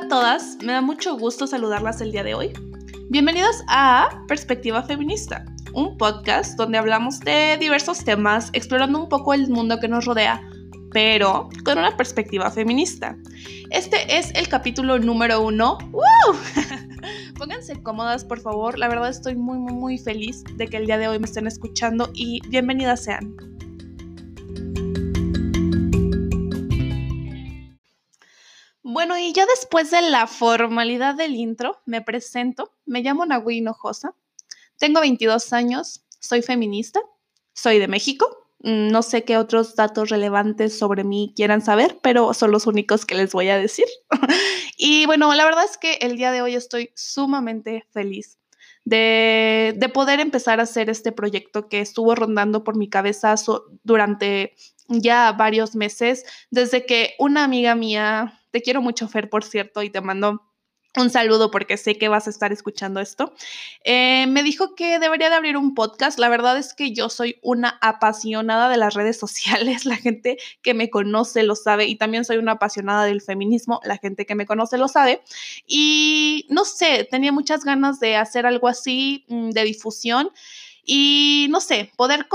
a todas, me da mucho gusto saludarlas el día de hoy. Bienvenidas a Perspectiva Feminista, un podcast donde hablamos de diversos temas, explorando un poco el mundo que nos rodea, pero con una perspectiva feminista. Este es el capítulo número uno. Pónganse cómodas, por favor. La verdad estoy muy, muy, muy feliz de que el día de hoy me estén escuchando y bienvenidas sean. Bueno, y ya después de la formalidad del intro, me presento. Me llamo Nagui Hinojosa. Tengo 22 años, soy feminista, soy de México. Mm, no sé qué otros datos relevantes sobre mí quieran saber, pero son los únicos que les voy a decir. y bueno, la verdad es que el día de hoy estoy sumamente feliz de, poder empezar a hacer este proyecto que estuvo rondando por mi cabeza durante ya varios meses, desde que una amiga mía te quiero mucho, Fer, por cierto, y te mando un saludo porque sé que vas a estar escuchando esto. Eh, me dijo que debería de abrir un podcast. La verdad es que yo soy una apasionada de las redes sociales. La gente que me conoce lo sabe y también soy una apasionada del feminismo. La gente que me conoce lo sabe. Y no sé, tenía muchas ganas de hacer algo así mm, de difusión y no sé, poder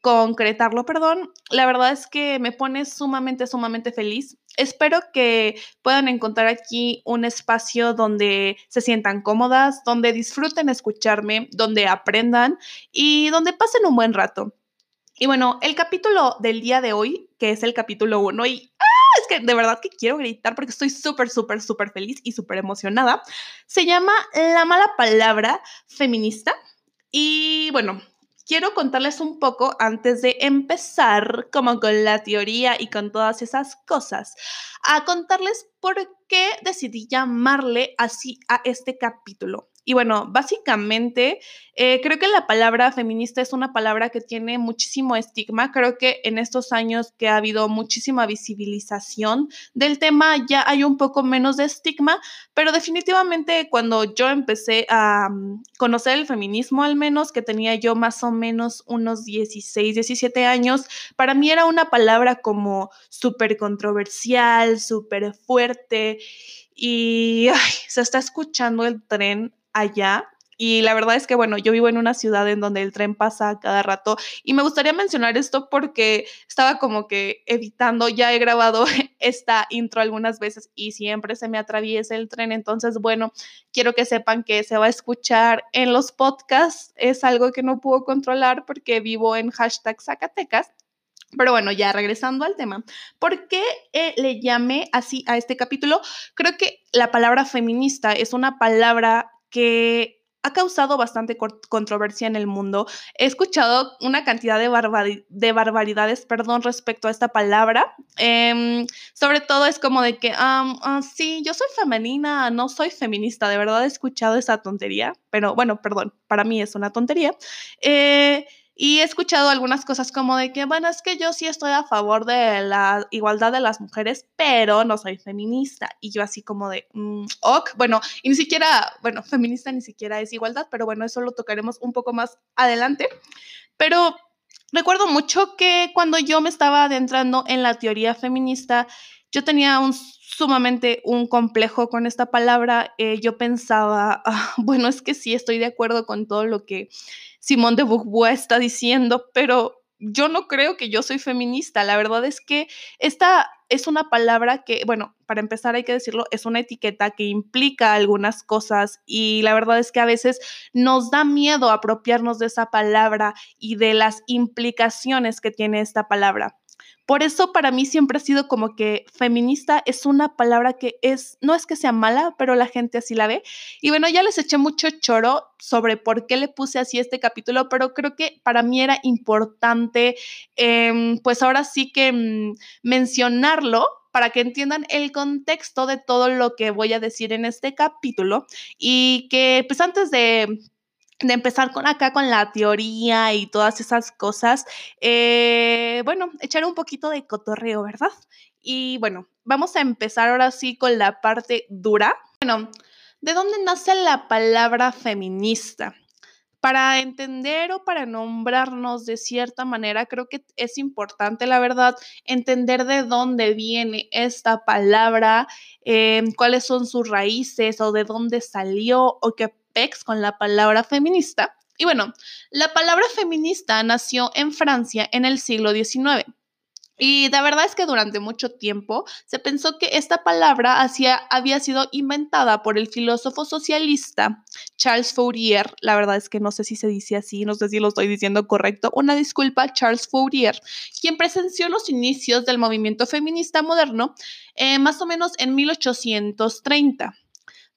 concretarlo, perdón. La verdad es que me pone sumamente, sumamente feliz Espero que puedan encontrar aquí un espacio donde se sientan cómodas, donde disfruten escucharme, donde aprendan y donde pasen un buen rato. Y bueno, el capítulo del día de hoy, que es el capítulo 1, y ¡ah! es que de verdad que quiero gritar porque estoy súper, súper, súper feliz y súper emocionada, se llama La mala palabra feminista. Y bueno, quiero contarles un poco antes de empezar como con la teoría y con todas esas cosas, a contarles por qué decidí llamarle así a este capítulo. Y bueno, básicamente eh, creo que la palabra feminista es una palabra que tiene muchísimo estigma. Creo que en estos años que ha habido muchísima visibilización del tema ya hay un poco menos de estigma, pero definitivamente cuando yo empecé a mm, conocer el feminismo, al menos que tenía yo más o menos unos 16, 17 años, para mí era una palabra como súper controversial, súper fuerte y se está escuchando el tren allá. Y la verdad es que, bueno, yo vivo en una ciudad en donde el tren pasa cada rato y me gustaría mencionar esto porque estaba como que evitando, ya he grabado esta intro algunas veces y siempre se me atraviesa el tren, entonces, bueno, quiero que sepan que se va a escuchar en los podcasts, es algo que no puedo controlar porque vivo en hashtag Zacatecas. Pero bueno, ya regresando al tema, ¿por qué eh, le llamé así a este capítulo? Creo que la palabra feminista es una palabra que ha causado bastante controversia en el mundo. He escuchado una cantidad de, de barbaridades, perdón, respecto a esta palabra. Em, sobre todo es como de que, ah, sí, yo soy femenina, no soy feminista. De verdad he escuchado esa tontería, pero bueno, perdón, para mí es una tontería. Eh, y he escuchado algunas cosas como de que, bueno, es que yo sí estoy a favor de la igualdad de las mujeres, pero no soy feminista. Y yo así como de, mm, ok, bueno, y ni siquiera, bueno, feminista ni siquiera es igualdad, pero bueno, eso lo tocaremos un poco más adelante. Pero recuerdo mucho que cuando yo me estaba adentrando en la teoría feminista, yo tenía sumamente un complejo con esta palabra. Eh, yo pensaba, ah, bueno, es que sí, estoy de acuerdo con todo lo que Simón de Beauvoir está diciendo, pero yo no creo que yo soy feminista. La verdad es que esta es una palabra que, bueno, para empezar hay que decirlo, es una etiqueta que implica algunas cosas y la verdad es que a veces nos da miedo apropiarnos de esa palabra y de las implicaciones que tiene esta palabra. Por eso para mí siempre ha sido como que feminista es una palabra que es, no es que sea mala, pero la gente así la ve. Y bueno, ya les eché mucho choro sobre por qué le puse así este capítulo, pero creo que para mí era importante, em, pues ahora sí que mm, mencionarlo para que entiendan el contexto de todo lo que voy a decir en este capítulo y que pues antes de de empezar con acá con la teoría y todas esas cosas, eh, bueno, echar un poquito de cotorreo, ¿verdad? Y bueno, vamos a empezar ahora sí con la parte dura. Bueno, ¿de dónde nace la palabra feminista? para entender o para nombrarnos de cierta manera, creo que es importante, la verdad, entender de dónde viene esta palabra, em, cuáles son sus raíces o de dónde salió o qué con la palabra feminista. Y bueno, la palabra feminista nació en Francia en el siglo XIX. Y la verdad es que durante mucho tiempo se pensó que esta palabra había sido inventada por el filósofo socialista Charles Fourier. La verdad es que no sé si se dice así, no sé si lo estoy diciendo correcto. Una disculpa, Charles Fourier, quien presenció los inicios del movimiento feminista moderno eh, más o menos en 1830.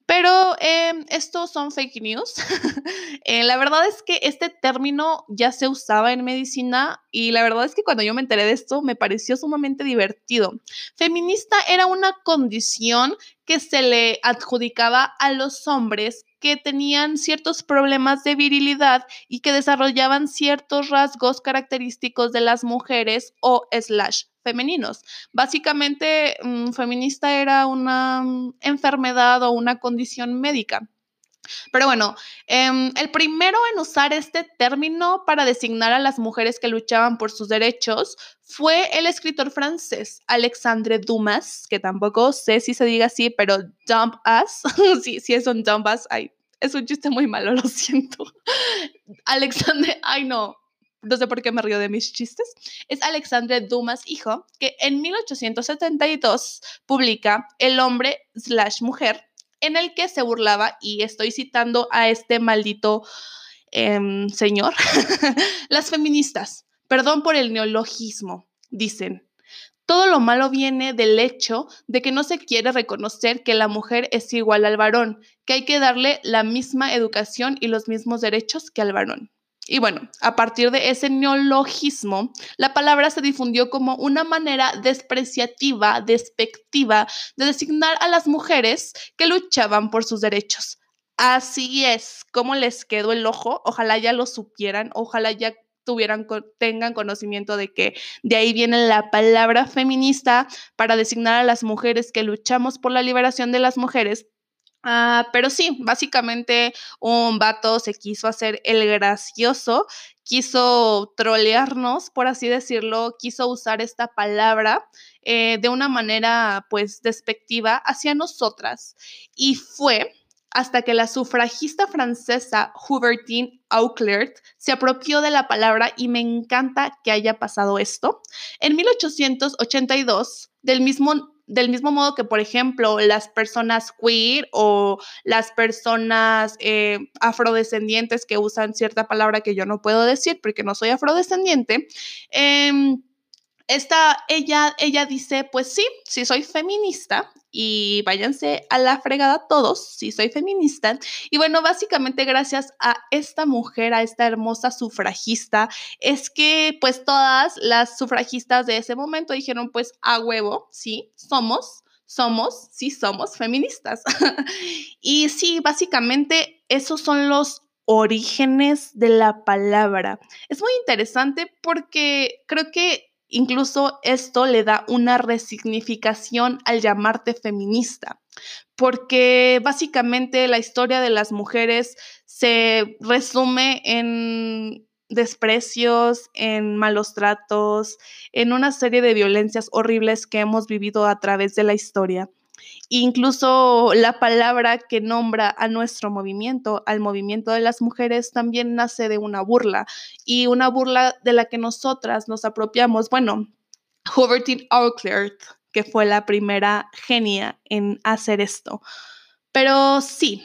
Pero em, estos son fake news. Eh, la verdad es que este término ya se usaba en medicina y la verdad es que cuando yo me enteré de esto me pareció sumamente divertido. Feminista era una condición que se le adjudicaba a los hombres que tenían ciertos problemas de virilidad y que desarrollaban ciertos rasgos característicos de las mujeres o slash femeninos. Básicamente, feminista era una mm, enfermedad o una condición médica. Pero bueno, em, el primero en usar este término para designar a las mujeres que luchaban por sus derechos fue el escritor francés Alexandre Dumas, que tampoco sé si se diga así, pero Dump Us, sí, sí es un Dump es un chiste muy malo, lo siento. Alexandre, ay no, no sé por qué me río de mis chistes, es Alexandre Dumas hijo, que en 1872 publica El hombre slash mujer, en el que se burlaba, y estoy citando a este maldito em, señor, las feministas, perdón por el neologismo, dicen, todo lo malo viene del hecho de que no se quiere reconocer que la mujer es igual al varón, que hay que darle la misma educación y los mismos derechos que al varón. Y bueno, a partir de ese neologismo, la palabra se difundió como una manera despreciativa, despectiva, de designar a las mujeres que luchaban por sus derechos. Así es, como les quedó el ojo, ojalá ya lo supieran, ojalá ya tuvieran, tengan conocimiento de que de ahí viene la palabra feminista para designar a las mujeres que luchamos por la liberación de las mujeres Ah, pero sí, básicamente un vato se quiso hacer el gracioso, quiso trolearnos, por así decirlo, quiso usar esta palabra eh, de una manera pues despectiva hacia nosotras. Y fue hasta que la sufragista francesa Hubertine Auclair se apropió de la palabra y me encanta que haya pasado esto. En 1882, del mismo del mismo modo que, por ejemplo, las personas queer o las personas eh, afrodescendientes que usan cierta palabra que yo no puedo decir porque no soy afrodescendiente, eh, esta, ella, ella dice, pues sí, sí soy feminista y váyanse a la fregada todos, sí soy feminista. Y bueno, básicamente gracias a esta mujer, a esta hermosa sufragista, es que pues todas las sufragistas de ese momento dijeron, pues a huevo, sí, somos, somos, sí somos feministas. y sí, básicamente esos son los orígenes de la palabra. Es muy interesante porque creo que Incluso esto le da una resignificación al llamarte feminista, porque básicamente la historia de las mujeres se resume en desprecios, en malos tratos, en una serie de violencias horribles que hemos vivido a través de la historia. Incluso la palabra que nombra a nuestro movimiento, al movimiento de las mujeres, también nace de una burla y una burla de la que nosotras nos apropiamos. Bueno, Hubertine Auclair, que fue la primera genia en hacer esto. Pero sí,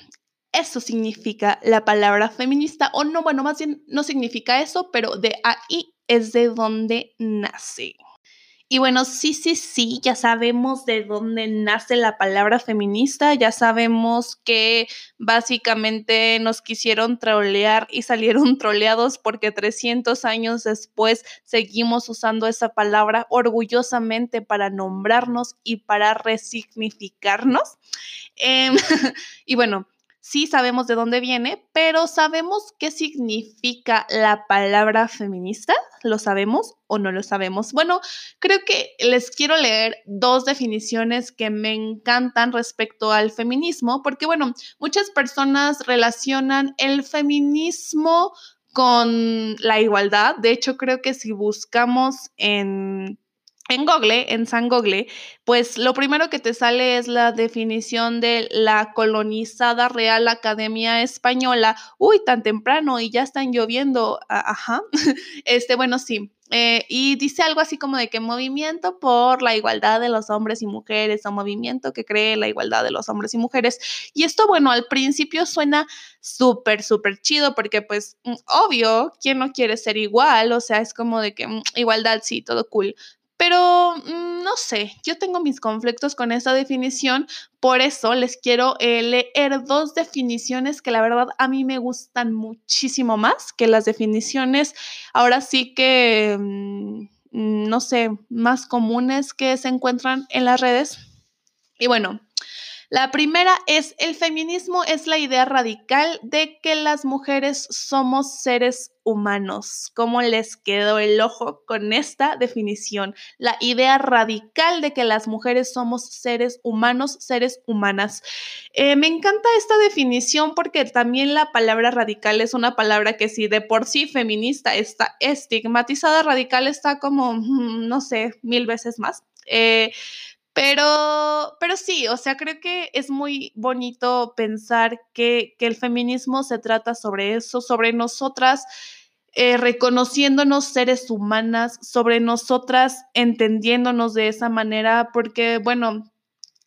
eso significa la palabra feminista, o no, bueno, más bien no significa eso, pero de ahí es de donde nace. Y bueno, sí, sí, sí, ya sabemos de dónde nace la palabra feminista, ya sabemos que básicamente nos quisieron trolear y salieron troleados porque 300 años después seguimos usando esa palabra orgullosamente para nombrarnos y para resignificarnos. Em, y bueno, sí sabemos de dónde viene, pero ¿sabemos qué significa la palabra feminista? ¿Lo sabemos o no lo sabemos? Bueno, creo que les quiero leer dos definiciones que me encantan respecto al feminismo, porque bueno, muchas personas relacionan el feminismo con la igualdad. De hecho, creo que si buscamos en en Google, en San Google, pues lo primero que te sale es la definición de la colonizada Real Academia Española. Uy, tan temprano y ya están lloviendo. Ajá. Este, bueno, sí. Eh, y dice algo así como de que movimiento por la igualdad de los hombres y mujeres o movimiento que cree la igualdad de los hombres y mujeres. Y esto, bueno, al principio suena súper, súper chido porque pues mm, obvio, ¿quién no quiere ser igual? O sea, es como de que mm, igualdad, sí, todo cool. Pero mm, no sé, yo tengo mis conflictos con esa definición, por eso les quiero eh, leer dos definiciones que la verdad a mí me gustan muchísimo más que las definiciones, ahora sí que, mm, no sé, más comunes que se encuentran en las redes. Y bueno, la primera es, el feminismo es la idea radical de que las mujeres somos seres humanos. ¿Cómo les quedó el ojo con esta definición? La idea radical de que las mujeres somos seres humanos, seres humanas. Eh, me encanta esta definición porque también la palabra radical es una palabra que si de por sí feminista está estigmatizada, radical está como, mm, no sé, mil veces más. Eh, pero, pero sí, o sea, creo que es muy bonito pensar que, que el feminismo se trata sobre eso, sobre nosotras eh, reconociéndonos seres humanas, sobre nosotras entendiéndonos de esa manera, porque, bueno,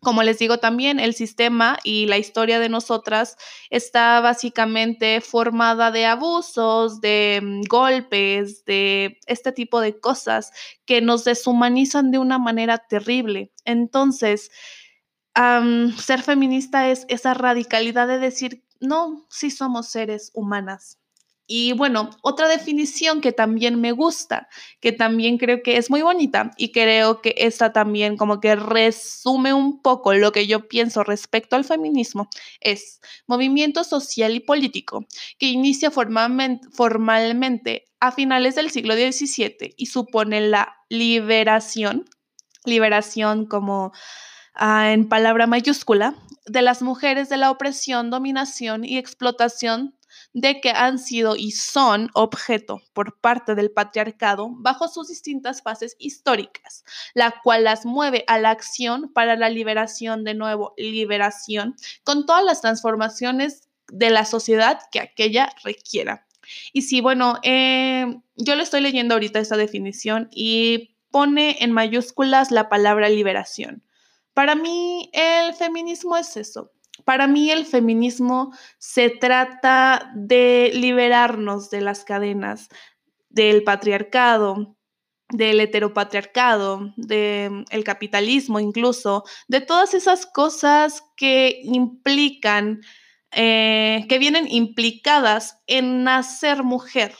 como les digo también, el sistema y la historia de nosotras está básicamente formada de abusos, de mm, golpes, de este tipo de cosas que nos deshumanizan de una manera terrible. Entonces, ser feminista es esa radicalidad de decir, no, sí somos seres humanas, y bueno, otra definición que también me gusta, que también creo que es muy bonita y creo que esta también como que resume un poco lo que yo pienso respecto al feminismo, es movimiento social y político que inicia formalmente, a finales del siglo XVII y supone la liberación, liberación como ah, en palabra mayúscula, de las mujeres de la opresión, dominación y explotación de que han sido y son objeto por parte del patriarcado bajo sus distintas fases históricas, la cual las mueve a la acción para la liberación, de nuevo, liberación, con todas las transformaciones de la sociedad que aquella requiera. Y sí, bueno, eh, yo le estoy leyendo ahorita esa definición y pone en mayúsculas la palabra liberación. Para mí, el feminismo es eso, para mí el feminismo se trata de liberarnos de las cadenas del patriarcado, del heteropatriarcado, del capitalismo incluso, de todas esas cosas que implican, eh, que vienen implicadas en nacer mujer,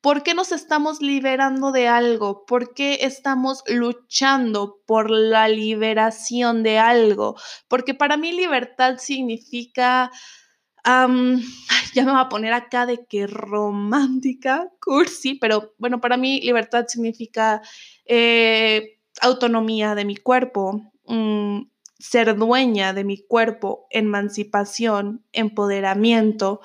¿Por qué nos estamos liberando de algo? ¿Por qué estamos luchando por la liberación de algo? Porque para mí libertad significa... ya me voy a poner acá de que romántica, cursi, pero bueno, para mí libertad significa eh, autonomía de mi cuerpo, mm, ser dueña de mi cuerpo, emancipación, empoderamiento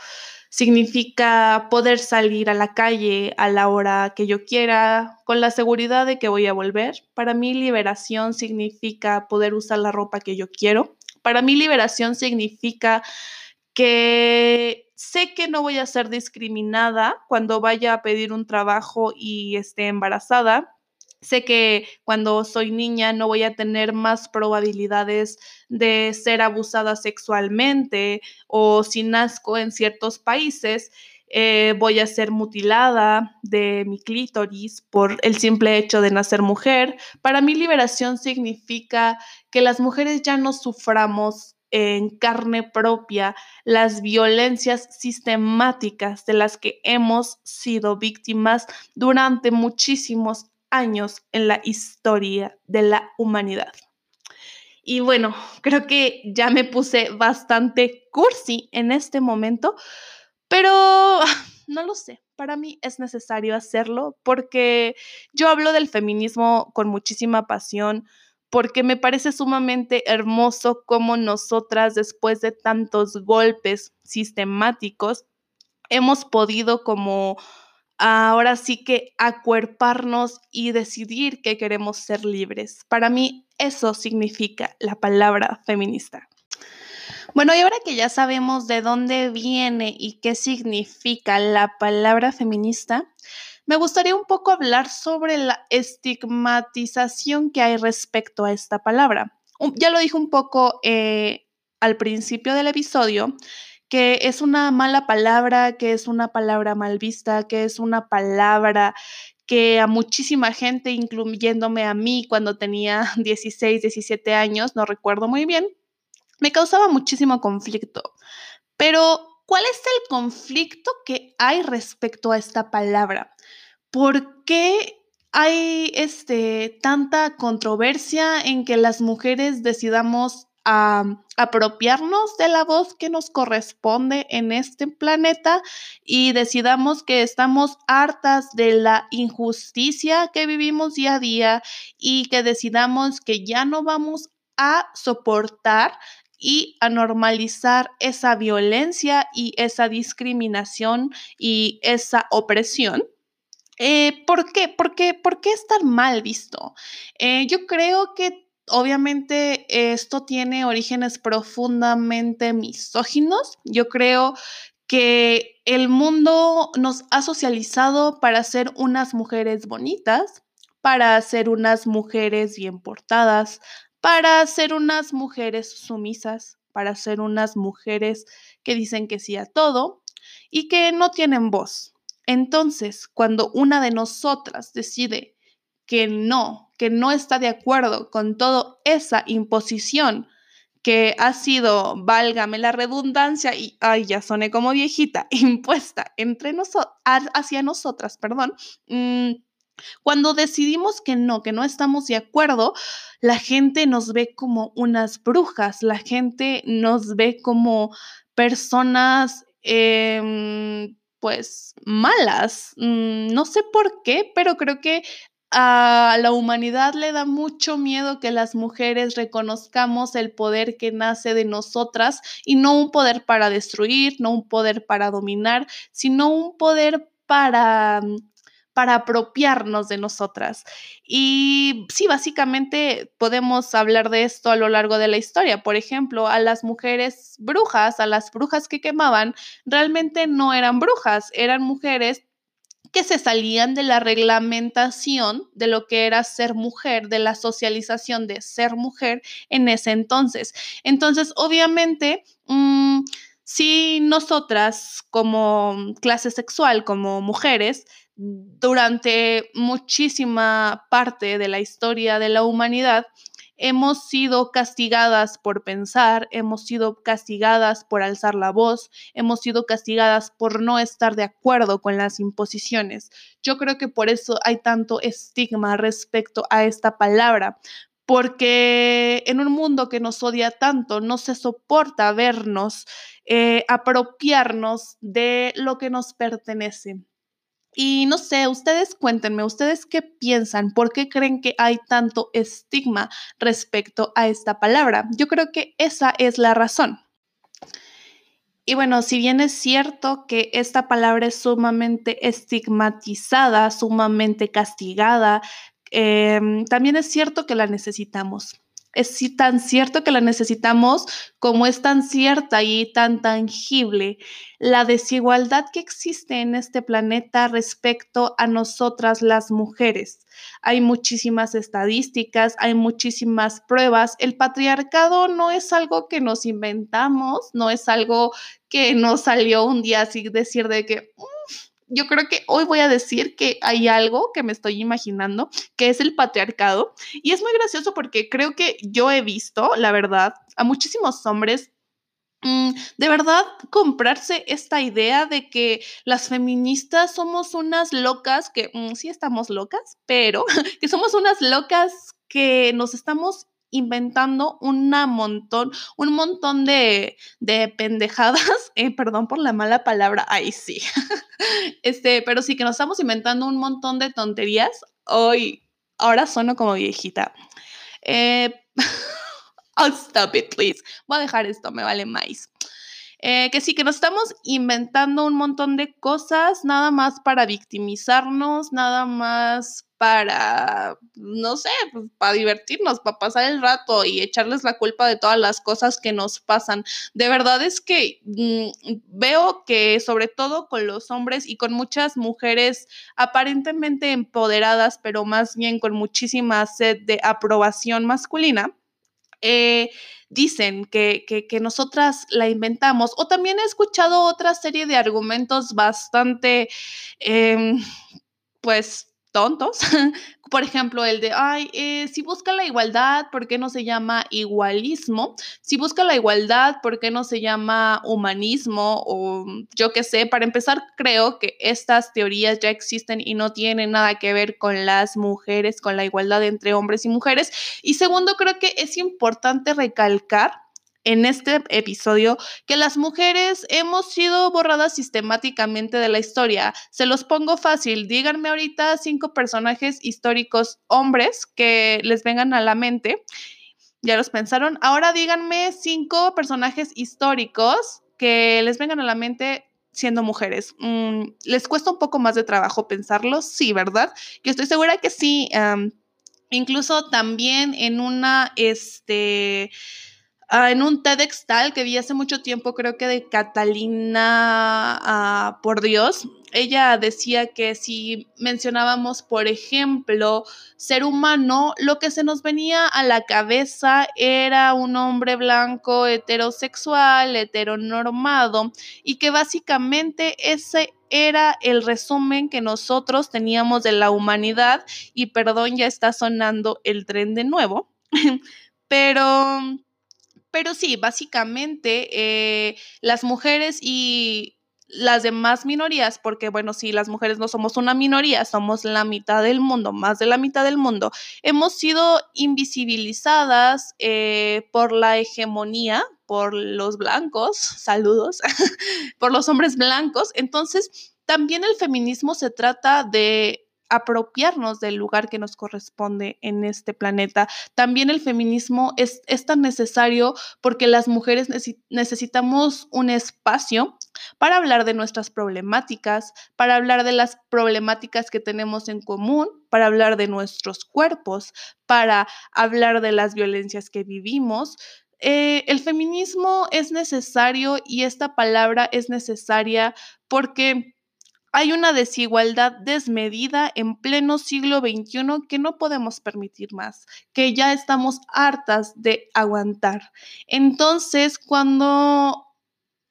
significa poder salir a la calle a la hora que yo quiera, con la seguridad de que voy a volver. Para mí liberación significa poder usar la ropa que yo quiero. Para mí liberación significa que sé que no voy a ser discriminada cuando vaya a pedir un trabajo y esté embarazada. Sé que cuando soy niña no voy a tener más probabilidades de ser abusada sexualmente o si nazco en ciertos países, eh, voy a ser mutilada de mi clítoris por el simple hecho de nacer mujer. Para mí liberación significa que las mujeres ya no suframos en carne propia las violencias sistemáticas de las que hemos sido víctimas durante muchísimos años en la historia de la humanidad. Y bueno, creo que ya me puse bastante cursi en este momento, pero no lo sé. Para mí es necesario hacerlo porque yo hablo del feminismo con muchísima pasión, porque me parece sumamente hermoso cómo nosotras, después de tantos golpes sistemáticos, hemos podido como ahora sí que acuerparnos y decidir que queremos ser libres. Para mí eso significa la palabra feminista. Bueno, y ahora que ya sabemos de dónde viene y qué significa la palabra feminista, me gustaría un poco hablar sobre la estigmatización que hay respecto a esta palabra. Ya lo dije un poco eh, al principio del episodio, que es una mala palabra, que es una palabra mal vista, que es una palabra que a muchísima gente, incluyéndome a mí cuando tenía 16, 17 años, no recuerdo muy bien, me causaba muchísimo conflicto. Pero, ¿cuál es el conflicto que hay respecto a esta palabra? ¿Por qué hay este, tanta controversia en que las mujeres decidamos a apropiarnos de la voz que nos corresponde en este planeta y decidamos que estamos hartas de la injusticia que vivimos día a día y que decidamos que ya no vamos a soportar y a normalizar esa violencia y esa discriminación y esa opresión. Eh, ¿Por qué? ¿Por qué? ¿Por qué es tan mal visto? Eh, yo creo que obviamente esto tiene orígenes profundamente misóginos. Yo creo que el mundo nos ha socializado para ser unas mujeres bonitas, para ser unas mujeres bien portadas, para ser unas mujeres sumisas, para ser unas mujeres que dicen que sí a todo y que no tienen voz. Entonces, cuando una de nosotras decide que no, que no está de acuerdo con toda esa imposición que ha sido, válgame la redundancia, y ay, ya soné como viejita, impuesta entre hacia nosotras, perdón. Mm, cuando decidimos que no, que no estamos de acuerdo, la gente nos ve como unas brujas, la gente nos ve como personas, em, pues, malas. Mm, no sé por qué, pero creo que a la humanidad le da mucho miedo que las mujeres reconozcamos el poder que nace de nosotras y no un poder para destruir, no un poder para dominar, sino un poder para para apropiarnos de nosotras. Y sí, básicamente podemos hablar de esto a lo largo de la historia. Por ejemplo, a las mujeres brujas, a las brujas que quemaban, realmente no eran brujas, eran mujeres que se salían de la reglamentación de lo que era ser mujer, de la socialización de ser mujer en ese entonces. Entonces, obviamente, mm, si nosotras como clase sexual, como mujeres, durante muchísima parte de la historia de la humanidad, hemos sido castigadas por pensar, hemos sido castigadas por alzar la voz, hemos sido castigadas por no estar de acuerdo con las imposiciones. Yo creo que por eso hay tanto estigma respecto a esta palabra, porque en un mundo que nos odia tanto, no se soporta vernos, eh, apropiarnos de lo que nos pertenece. Y no sé, ustedes cuéntenme, ustedes qué piensan, por qué creen que hay tanto estigma respecto a esta palabra. Yo creo que esa es la razón. Y bueno, si bien es cierto que esta palabra es sumamente estigmatizada, sumamente castigada, em, también es cierto que la necesitamos es tan cierto que la necesitamos como es tan cierta y tan tangible la desigualdad que existe en este planeta respecto a nosotras las mujeres. Hay muchísimas estadísticas, hay muchísimas pruebas. El patriarcado no es algo que nos inventamos, no es algo que nos salió un día así decir de que yo creo que hoy voy a decir que hay algo que me estoy imaginando, que es el patriarcado. Y es muy gracioso porque creo que yo he visto, la verdad, a muchísimos hombres mm, de verdad comprarse esta idea de que las feministas somos unas locas, que mm, sí estamos locas, pero que somos unas locas que nos estamos inventando una montón, un montón de, de pendejadas, eh, perdón por la mala palabra, ahí sí, este, pero sí que nos estamos inventando un montón de tonterías. Hoy, ahora sueno como viejita. Eh, I'll stop it, please. Voy a dejar esto, me vale más. Eh, que sí, que nos estamos inventando un montón de cosas, nada más para victimizarnos, nada más para, no sé, pues, para divertirnos, para pasar el rato y echarles la culpa de todas las cosas que nos pasan. De verdad es que mm, veo que sobre todo con los hombres y con muchas mujeres aparentemente empoderadas, pero más bien con muchísima sed de aprobación masculina, eh, dicen que, que, nosotras la inventamos. O también he escuchado otra serie de argumentos bastante, em, pues, tontos. Por ejemplo, el de, ay, eh, si busca la igualdad, ¿por qué no se llama igualismo? Si busca la igualdad, ¿por qué no se llama humanismo? O yo qué sé, para empezar, creo que estas teorías ya existen y no tienen nada que ver con las mujeres, con la igualdad entre hombres y mujeres. Y segundo, creo que es importante recalcar en este episodio que las mujeres hemos sido borradas sistemáticamente de la historia. Se los pongo fácil. Díganme ahorita cinco personajes históricos hombres que les vengan a la mente. ¿Ya los pensaron? Ahora díganme cinco personajes históricos que les vengan a la mente siendo mujeres. Mm, ¿Les cuesta un poco más de trabajo pensarlos? Sí, ¿verdad? Yo estoy segura que sí. incluso también en una, este Ah, en un TEDx tal que vi hace mucho tiempo, creo que de Catalina ah, por Dios, ella decía que si mencionábamos, por ejemplo, ser humano, lo que se nos venía a la cabeza era un hombre blanco heterosexual, heteronormado, y que básicamente ese era el resumen que nosotros teníamos de la humanidad, y perdón, ya está sonando el tren de nuevo, pero pero sí, básicamente eh, las mujeres y las demás minorías, porque bueno, sí, las mujeres no somos una minoría, somos la mitad del mundo, más de la mitad del mundo, hemos sido invisibilizadas eh, por la hegemonía, por los blancos, saludos, por los hombres blancos. Entonces, también el feminismo se trata de apropiarnos del lugar que nos corresponde en este planeta. También el feminismo es, tan necesario porque las mujeres necesitamos un espacio para hablar de nuestras problemáticas, para hablar de las problemáticas que tenemos en común, para hablar de nuestros cuerpos, para hablar de las violencias que vivimos. Eh, el feminismo es necesario y esta palabra es necesaria porque hay una desigualdad desmedida en pleno siglo XXI que no podemos permitir más, que ya estamos hartas de aguantar. Entonces, cuando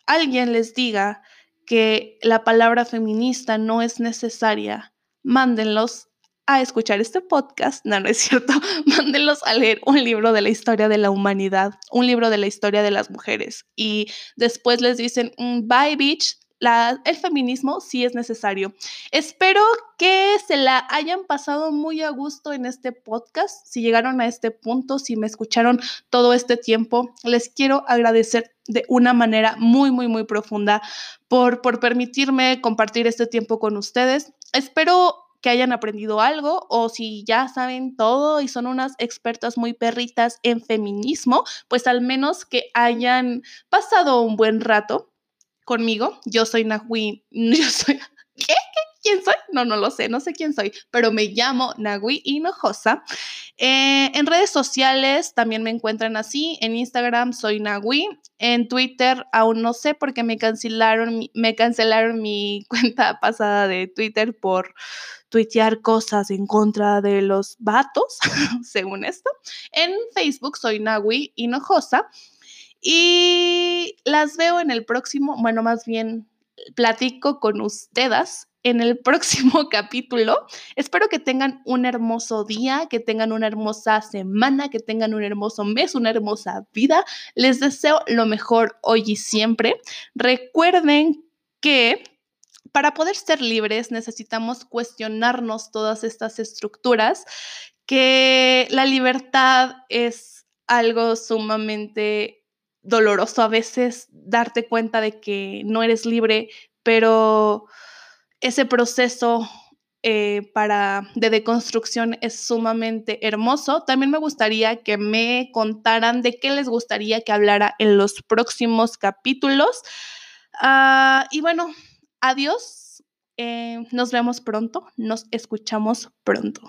alguien les diga que la palabra feminista no es necesaria, mándenlos a escuchar este podcast, no, no es cierto, mándenlos a leer un libro de la historia de la humanidad, un libro de la historia de las mujeres. Y después les dicen, mm, bye bitch, el feminismo sí es necesario. Espero que se la hayan pasado muy a gusto en este podcast. Si llegaron a este punto, si me escucharon todo este tiempo, les quiero agradecer de una manera muy, muy, muy profunda por, por permitirme compartir este tiempo con ustedes. Espero que hayan aprendido algo o si ya saben todo y son unas expertas muy perritas en feminismo, pues al menos que hayan pasado un buen rato conmigo. Yo soy Nahui, yo soy... ¿Qué? ¿Quién soy? No, no lo sé, no sé quién soy, pero me llamo Nagui Hinojosa. Eh, en redes sociales también me encuentran así. En Instagram soy Nagui. En Twitter aún no sé porque me cancelaron, me cancelaron mi cuenta pasada de Twitter por tuitear cosas en contra de los vatos, según esto. En Facebook soy Nagui Hinojosa. Y las veo en el próximo, bueno, más bien platico con ustedes en el próximo capítulo. Espero que tengan un hermoso día, que tengan una hermosa semana, que tengan un hermoso mes, una hermosa vida. Les deseo lo mejor hoy y siempre. Recuerden que para poder ser libres necesitamos cuestionarnos todas estas estructuras, que la libertad es algo sumamente doloroso a veces darte cuenta de que no eres libre, pero ese proceso eh, para de deconstrucción es sumamente hermoso. También me gustaría que me contaran de qué les gustaría que hablara en los próximos capítulos. Ah, y bueno, adiós. Eh, nos vemos pronto. Nos escuchamos pronto.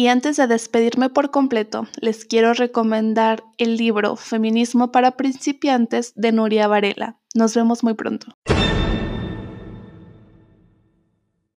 Y antes de despedirme por completo, les quiero recomendar el libro Feminismo para principiantes de Nuria Varela. Nos vemos muy pronto.